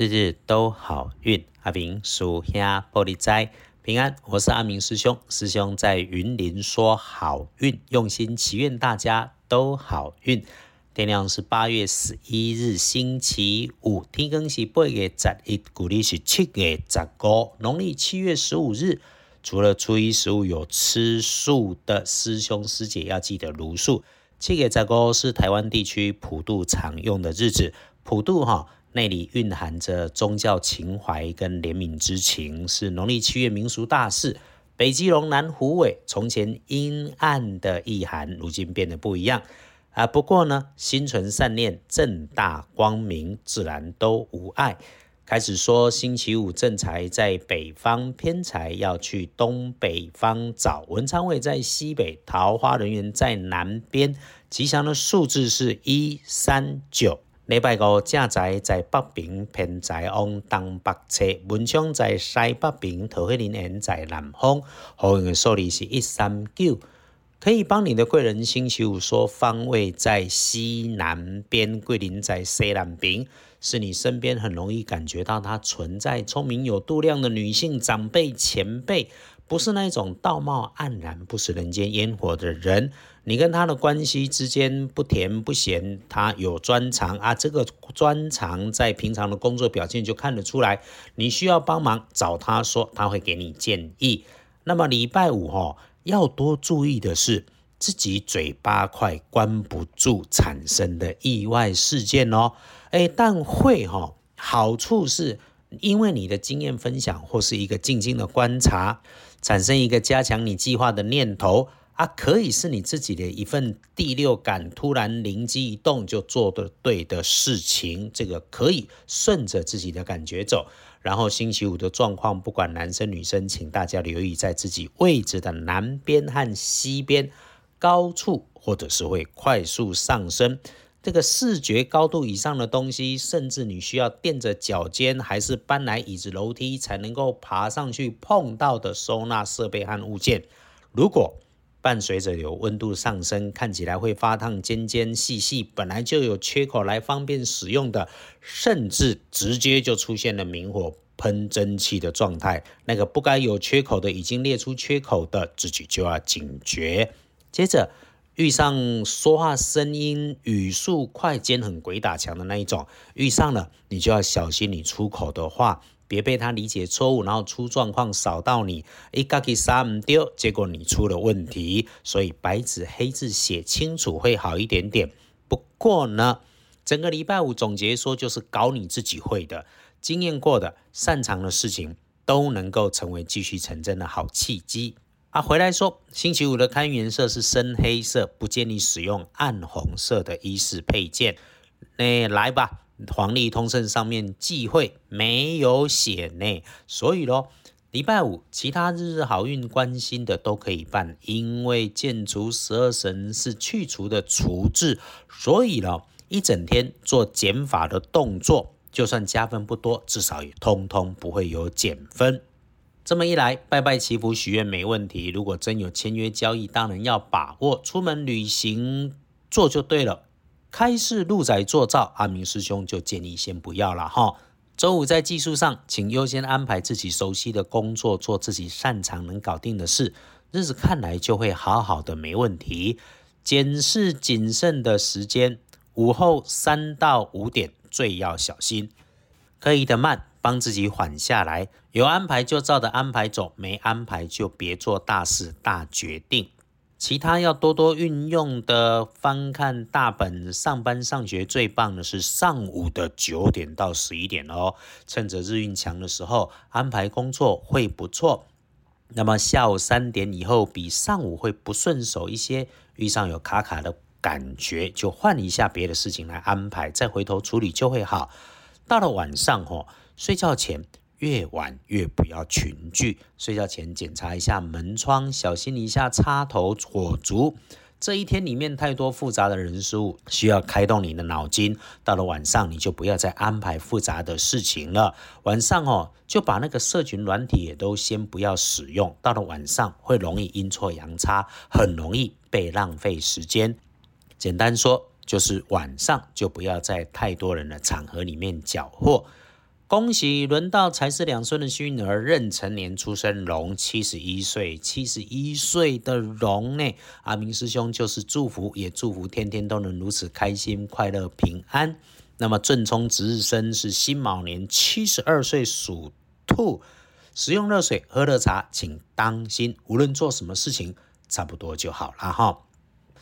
日日都好运。阿明属下玻璃斋平安，我是阿明师兄。师兄在云林说好运，用心祈愿大家都好运。天亮是八月十一日星期五，天更是八月十一，古历是七月十五，农历七月十五日。除了初一十五有吃素的师兄师姐要记得茹素。七月十五是台湾地区普渡常用的日子，普渡哈内里蕴含着宗教情怀跟怜悯之情，是农历七月民俗大事。北基隆南虎尾，从前阴暗的意涵，如今变得不一样。啊，不过呢，心存善念，正大光明，自然都无碍。开始说星期五正财在北方，偏财要去东北方找。文昌位在西北，桃花人员在南边。吉祥的数字是一三九。礼拜五正在在北平，偏在往东北侧。文昌在西北平，桃花人缘在南方。好运的数字是一三九。可以帮你的贵人星期五说方位在西南边，桂林在西南边，是你身边很容易感觉到它存在，聪明有度量的女性长辈前辈，不是那种道貌岸然、不食人间烟火的人。你跟他的关系之间不甜不咸，他有专长啊，这个专长在平常的工作表现就看得出来。你需要帮忙找他说，他会给你建议。那么礼拜五哈。要多注意的是，自己嘴巴快关不住产生的意外事件哦。哎，但会哈，好处是因为你的经验分享或是一个静静的观察，产生一个加强你计划的念头啊，可以是你自己的一份第六感，突然灵机一动就做的对的事情，这个可以顺着自己的感觉走。然后星期五的状况，不管男生女生，请大家留意在自己位置的南边和西边高处，或者是会快速上升。这个视觉高度以上的东西，甚至你需要垫着脚尖，还是搬来椅子楼梯才能够爬上去碰到的收纳设备和物件，如果伴随着有温度上升，看起来会发烫、尖尖细细，本来就有缺口来方便使用的，甚至直接就出现了明火喷蒸汽的状态。那个不该有缺口的，已经列出缺口的，自己就要警觉。接着遇上说话声音语速快、尖很鬼打墙的那一种，遇上了你就要小心你出口的话。别被他理解错误，然后出状况扫到你，一嘎给杀唔丢，结果你出了问题。所以白纸黑字写清楚会好一点点。不过呢，整个礼拜五总结说，就是搞你自己会的、经验过的、擅长的事情，都能够成为继续成真的好契机。啊，回来说，星期五的看颜色是深黑色，不建议使用暗红色的衣饰配件。那来吧。黄历通胜上面忌讳没有写呢，所以咯，礼拜五其他日日好运关心的都可以办，因为建除十二神是去除的除字，所以咯，一整天做减法的动作，就算加分不多，至少也通通不会有减分。这么一来，拜拜祈福许愿没问题，如果真有签约交易，当然要把握，出门旅行做就对了。开市路仔做照，阿明师兄就建议先不要了哈。周五在技术上，请优先安排自己熟悉的工作，做自己擅长能搞定的事，日子看来就会好好的，没问题。检视谨慎的时间，午后三到五点最要小心。可以的慢，帮自己缓下来。有安排就照着安排走，没安排就别做大事大决定。其他要多多运用的，翻看大本。上班上学最棒的是上午的九点到十一点哦，趁着日运强的时候安排工作会不错。那么下午三点以后比上午会不顺手一些，遇上有卡卡的感觉，就换一下别的事情来安排，再回头处理就会好。到了晚上吼，睡觉前。越晚越不要群聚，睡觉前检查一下门窗，小心一下插头火烛。这一天里面太多复杂的人事物，需要开动你的脑筋。到了晚上，你就不要再安排复杂的事情了。晚上哦，就把那个社群软体也都先不要使用。到了晚上会容易阴错阳差，很容易被浪费时间。简单说，就是晚上就不要在太多人的场合里面搅和。恭喜轮到才是两岁的幸运儿壬辰年出生龙，七十一岁，七十一岁的龙呢？阿明师兄就是祝福，也祝福天天都能如此开心、快乐、平安。那么正冲值日生是辛卯年七十二岁属兔，使用热水、喝热茶，请当心，无论做什么事情，差不多就好了哈。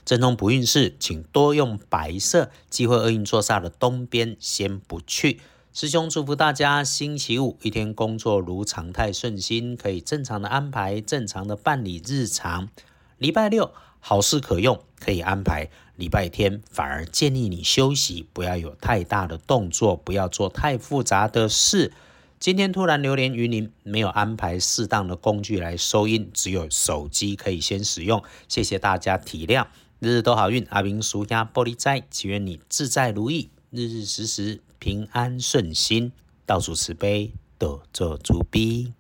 正冲不运势，请多用白色，忌讳厄运坐煞的东边，先不去。师兄祝福大家，星期五一天工作如常态顺心，可以正常的安排，正常的办理日常。礼拜六好事可用，可以安排。礼拜天反而建议你休息，不要有太大的动作，不要做太复杂的事。今天突然流连于您，没有安排适当的工具来收音，只有手机可以先使用。谢谢大家体谅，日日都好运。阿明叔家玻璃斋，祈愿你自在如意，日日时时。平安顺心，倒数慈悲，得做主逼。